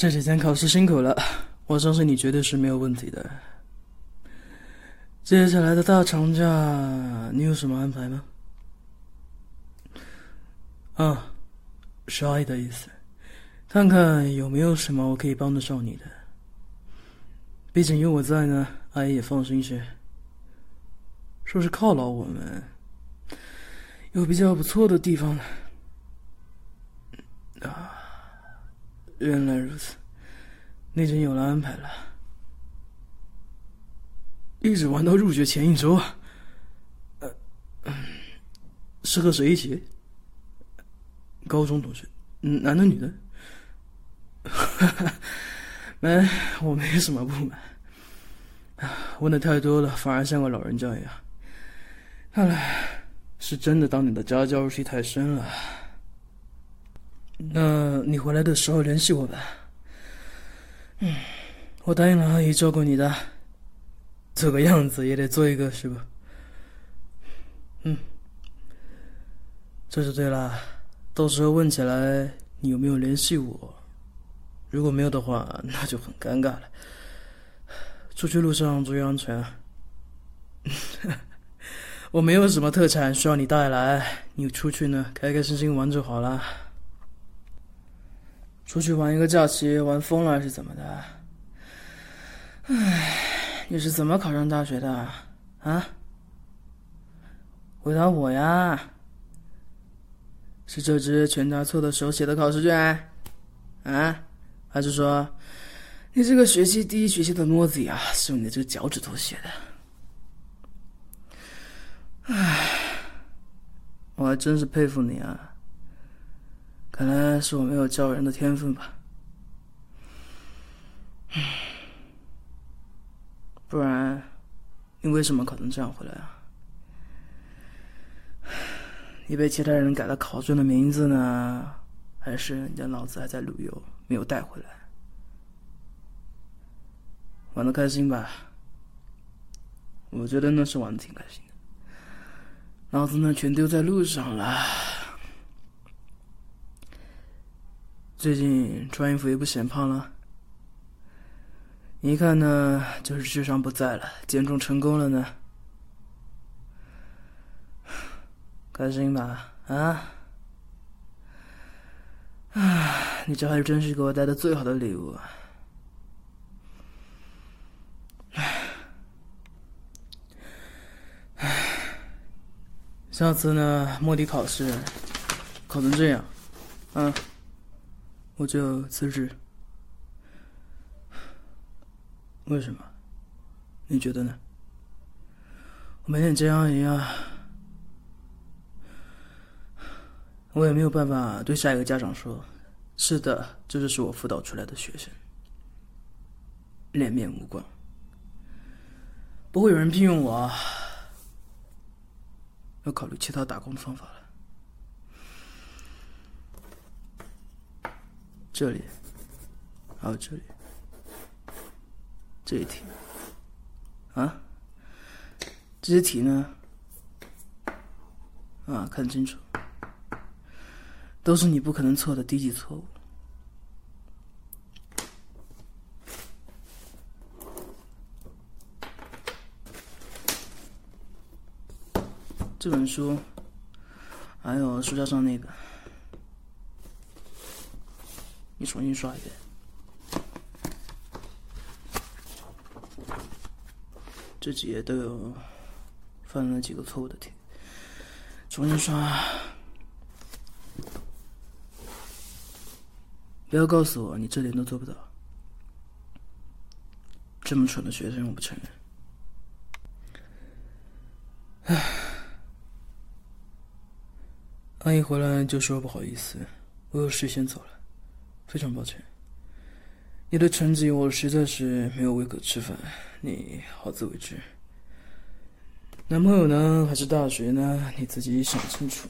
这几天考试辛苦了，我相信你绝对是没有问题的。接下来的大长假，你有什么安排吗？啊，是阿姨的意思，看看有没有什么我可以帮得上你的。毕竟有我在呢，阿姨也放心些。说是犒劳我们，有比较不错的地方呢。啊。原来如此，那真有了安排了，一直玩到入学前一周啊。呃，是和谁一起？高中同学，男的女的？没，我没什么不满。问的太多了，反而像个老人家一样。看来是真的当你的家教入戏太深了。那你回来的时候联系我吧。嗯，我答应了阿姨照顾你的，做个样子也得做一个，是吧？嗯，这就对了。到时候问起来你有没有联系我，如果没有的话，那就很尴尬了。出去路上注意安全啊。我没有什么特产需要你带来，你出去呢，开开心心玩就好了。出去玩一个假期，玩疯了还是怎么的？唉，你是怎么考上大学的？啊？回答我呀！是这只全答错的手写的考试卷？啊？还是说，你这个学期第一学期的诺子呀，是用你的这个脚趾头写的？唉，我还真是佩服你啊！看来是我没有教人的天分吧，不然你为什么考成这样回来啊？你被其他人改了考卷的名字呢，还是你的脑子还在旅游没有带回来？玩的开心吧？我觉得那是玩的挺开心的，脑子呢全丢在路上了。最近穿衣服也不显胖了，一看呢就是智商不在了，减重成功了呢，开心吧？啊？啊，你这还真是给我带的最好的礼物啊！下次呢，摸底考试考成这样，嗯。我就辞职。为什么？你觉得呢？我没脸见阿姨啊，我也没有办法对下一个家长说：“是的，这就是我辅导出来的学生，脸面无光，不会有人聘用我，要考虑其他打工的方法了。”这里，还有这里，这一题，啊，这些题呢，啊，看清楚，都是你不可能错的低级错误。这本书，还有书架上那个。你重新刷一遍，这几页都有犯了几个错误的题，重新刷。不要告诉我你这点都做不到，这么蠢的学生我不承认。唉，阿姨回来就说不好意思，我有事先走了。非常抱歉，你的成绩我实在是没有胃口吃饭，你好自为之。男朋友呢，还是大学呢？你自己想清楚。